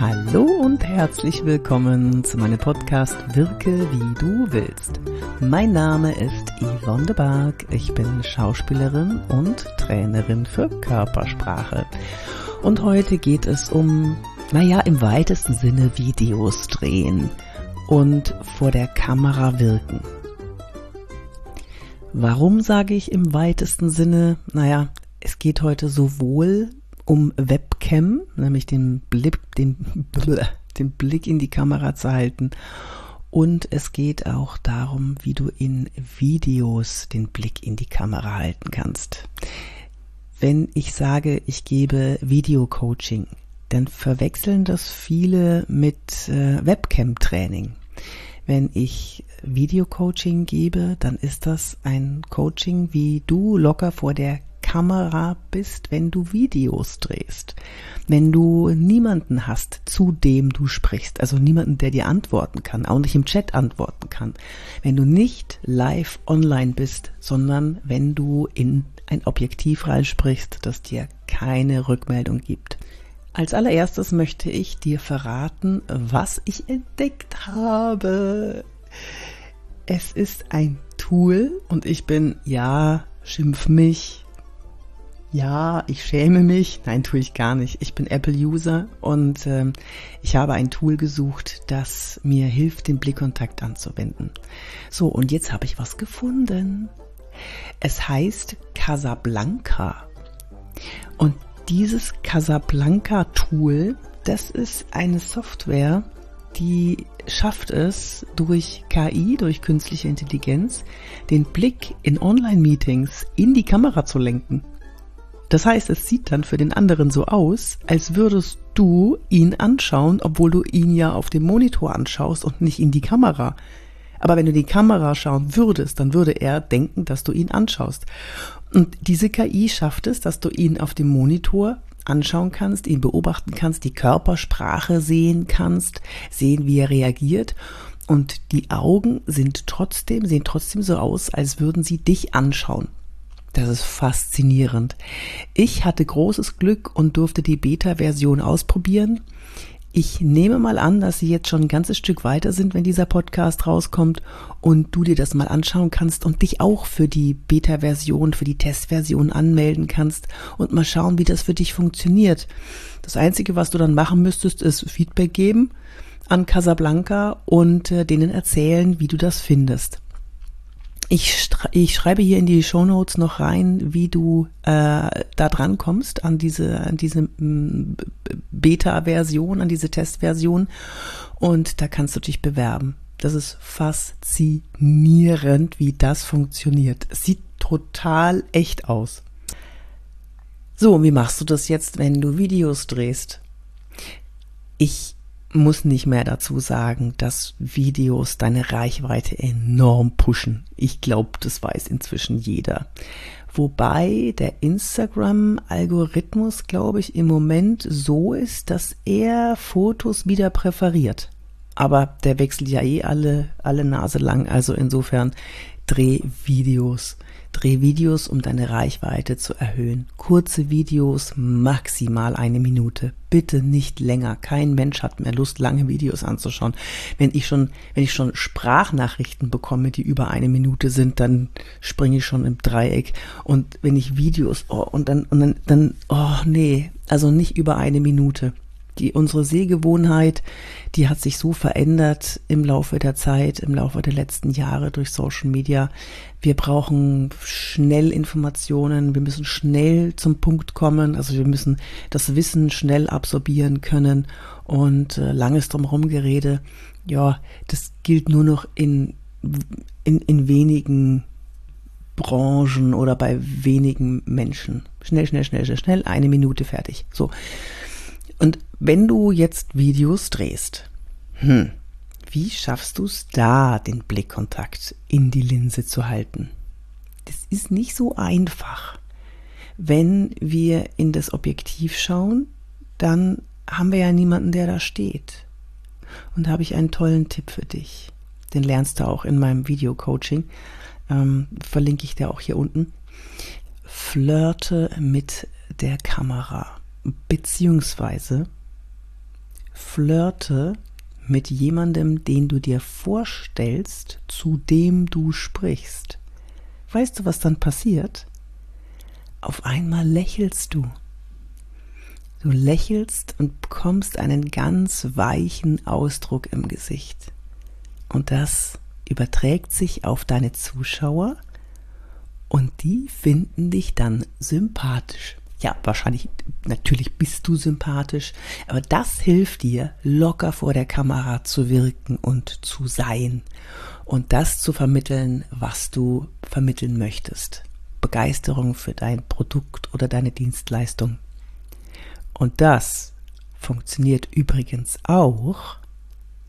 Hallo und herzlich willkommen zu meinem Podcast Wirke wie du willst. Mein Name ist Yvonne de Barg. Ich bin Schauspielerin und Trainerin für Körpersprache. Und heute geht es um, naja, im weitesten Sinne Videos drehen und vor der Kamera wirken. Warum sage ich im weitesten Sinne? Naja, es geht heute sowohl um Webcam, nämlich den Blick, den, den Blick in die Kamera zu halten. Und es geht auch darum, wie du in Videos den Blick in die Kamera halten kannst. Wenn ich sage, ich gebe Videocoaching, dann verwechseln das viele mit äh, Webcam-Training. Wenn ich Videocoaching gebe, dann ist das ein Coaching, wie du locker vor der Kamera bist, wenn du Videos drehst. Wenn du niemanden hast, zu dem du sprichst, also niemanden, der dir antworten kann, auch nicht im Chat antworten kann. Wenn du nicht live online bist, sondern wenn du in ein Objektiv reinsprichst, das dir keine Rückmeldung gibt. Als allererstes möchte ich dir verraten, was ich entdeckt habe. Es ist ein Tool und ich bin, ja, schimpf mich, ja, ich schäme mich. Nein, tue ich gar nicht. Ich bin Apple-User und ähm, ich habe ein Tool gesucht, das mir hilft, den Blickkontakt anzuwenden. So, und jetzt habe ich was gefunden. Es heißt Casablanca. Und dieses Casablanca-Tool, das ist eine Software, die schafft es durch KI, durch künstliche Intelligenz, den Blick in Online-Meetings in die Kamera zu lenken. Das heißt, es sieht dann für den anderen so aus, als würdest du ihn anschauen, obwohl du ihn ja auf dem Monitor anschaust und nicht in die Kamera. Aber wenn du die Kamera schauen würdest, dann würde er denken, dass du ihn anschaust. Und diese KI schafft es, dass du ihn auf dem Monitor anschauen kannst, ihn beobachten kannst, die Körpersprache sehen kannst, sehen, wie er reagiert. Und die Augen sind trotzdem, sehen trotzdem so aus, als würden sie dich anschauen. Das ist faszinierend. Ich hatte großes Glück und durfte die Beta-Version ausprobieren. Ich nehme mal an, dass Sie jetzt schon ein ganzes Stück weiter sind, wenn dieser Podcast rauskommt und du dir das mal anschauen kannst und dich auch für die Beta-Version, für die Testversion anmelden kannst und mal schauen, wie das für dich funktioniert. Das Einzige, was du dann machen müsstest, ist Feedback geben an Casablanca und äh, denen erzählen, wie du das findest. Ich, ich schreibe hier in die Show Notes noch rein, wie du äh, da dran kommst an diese, an diese mm, Beta-Version, an diese Testversion. Und da kannst du dich bewerben. Das ist faszinierend, wie das funktioniert. Es sieht total echt aus. So, wie machst du das jetzt, wenn du Videos drehst? Ich muss nicht mehr dazu sagen, dass Videos deine Reichweite enorm pushen. Ich glaube, das weiß inzwischen jeder. Wobei der Instagram-Algorithmus, glaube ich, im Moment so ist, dass er Fotos wieder präferiert. Aber der wechselt ja eh alle, alle Nase lang. Also insofern dreh Videos. Dreh Videos, um deine Reichweite zu erhöhen. Kurze Videos, maximal eine Minute. Bitte nicht länger. Kein Mensch hat mehr Lust, lange Videos anzuschauen. Wenn ich schon, wenn ich schon Sprachnachrichten bekomme, die über eine Minute sind, dann springe ich schon im Dreieck. Und wenn ich Videos, oh, und dann, und dann, dann, oh, nee, also nicht über eine Minute die unsere Sehgewohnheit, die hat sich so verändert im Laufe der Zeit, im Laufe der letzten Jahre durch Social Media. Wir brauchen schnell Informationen, wir müssen schnell zum Punkt kommen, also wir müssen das Wissen schnell absorbieren können und äh, langes drumherum Gerede, ja, das gilt nur noch in, in, in wenigen Branchen oder bei wenigen Menschen. Schnell, schnell, schnell, schnell, schnell, eine Minute fertig. So. Und wenn du jetzt Videos drehst, hm, wie schaffst du es da, den Blickkontakt in die Linse zu halten? Das ist nicht so einfach. Wenn wir in das Objektiv schauen, dann haben wir ja niemanden, der da steht. Und da habe ich einen tollen Tipp für dich. Den lernst du auch in meinem Video-Coaching. Ähm, verlinke ich dir auch hier unten. Flirte mit der Kamera beziehungsweise flirte mit jemandem, den du dir vorstellst, zu dem du sprichst. Weißt du, was dann passiert? Auf einmal lächelst du. Du lächelst und bekommst einen ganz weichen Ausdruck im Gesicht. Und das überträgt sich auf deine Zuschauer und die finden dich dann sympathisch. Ja, wahrscheinlich, natürlich bist du sympathisch, aber das hilft dir, locker vor der Kamera zu wirken und zu sein und das zu vermitteln, was du vermitteln möchtest. Begeisterung für dein Produkt oder deine Dienstleistung. Und das funktioniert übrigens auch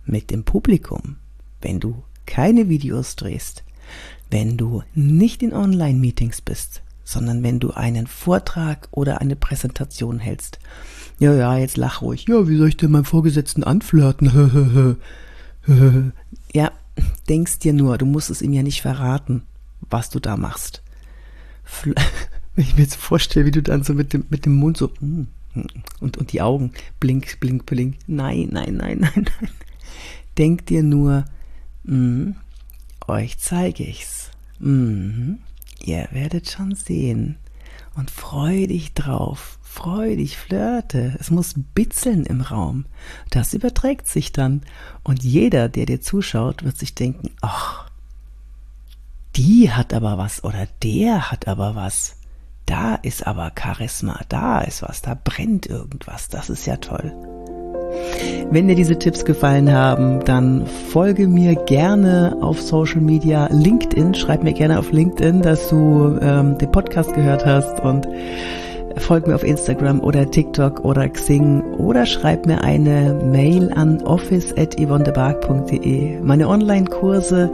mit dem Publikum, wenn du keine Videos drehst, wenn du nicht in Online-Meetings bist, sondern wenn du einen Vortrag oder eine Präsentation hältst. Ja, ja, jetzt lach ruhig. Ja, wie soll ich denn meinem Vorgesetzten anflirten? ja, denkst dir nur, du musst es ihm ja nicht verraten, was du da machst. Wenn ich mir jetzt vorstelle, wie du dann so mit dem, mit dem Mund so hm, hm, und, und die Augen blink, blink, blink. Nein, nein, nein, nein, nein. Denk dir nur, mh, euch zeige ich's. Mh, ihr werdet schon sehen. Und freu dich drauf. Freu dich, flirte. Es muss bitzeln im Raum. Das überträgt sich dann. Und jeder, der dir zuschaut, wird sich denken, ach, die hat aber was oder der hat aber was. Da ist aber Charisma, da ist was, da brennt irgendwas. Das ist ja toll. Wenn dir diese Tipps gefallen haben, dann folge mir gerne auf Social Media, LinkedIn. Schreib mir gerne auf LinkedIn, dass du ähm, den Podcast gehört hast und folg mir auf Instagram oder TikTok oder Xing oder schreib mir eine Mail an office@yvonnebark.de. Meine Online-Kurse,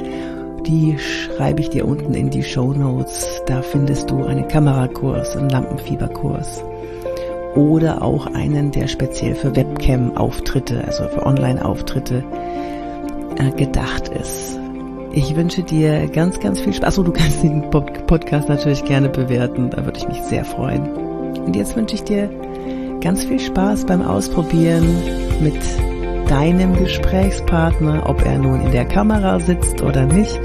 die schreibe ich dir unten in die Show Notes. Da findest du einen Kamerakurs, einen Lampenfieberkurs oder auch einen, der speziell für Webcam-Auftritte, also für Online-Auftritte äh, gedacht ist. Ich wünsche dir ganz, ganz viel Spaß. Achso, du kannst den Podcast natürlich gerne bewerten, da würde ich mich sehr freuen. Und jetzt wünsche ich dir ganz viel Spaß beim Ausprobieren mit deinem Gesprächspartner, ob er nun in der Kamera sitzt oder nicht,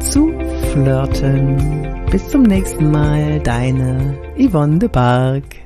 zu flirten. Bis zum nächsten Mal, deine Yvonne de Barg.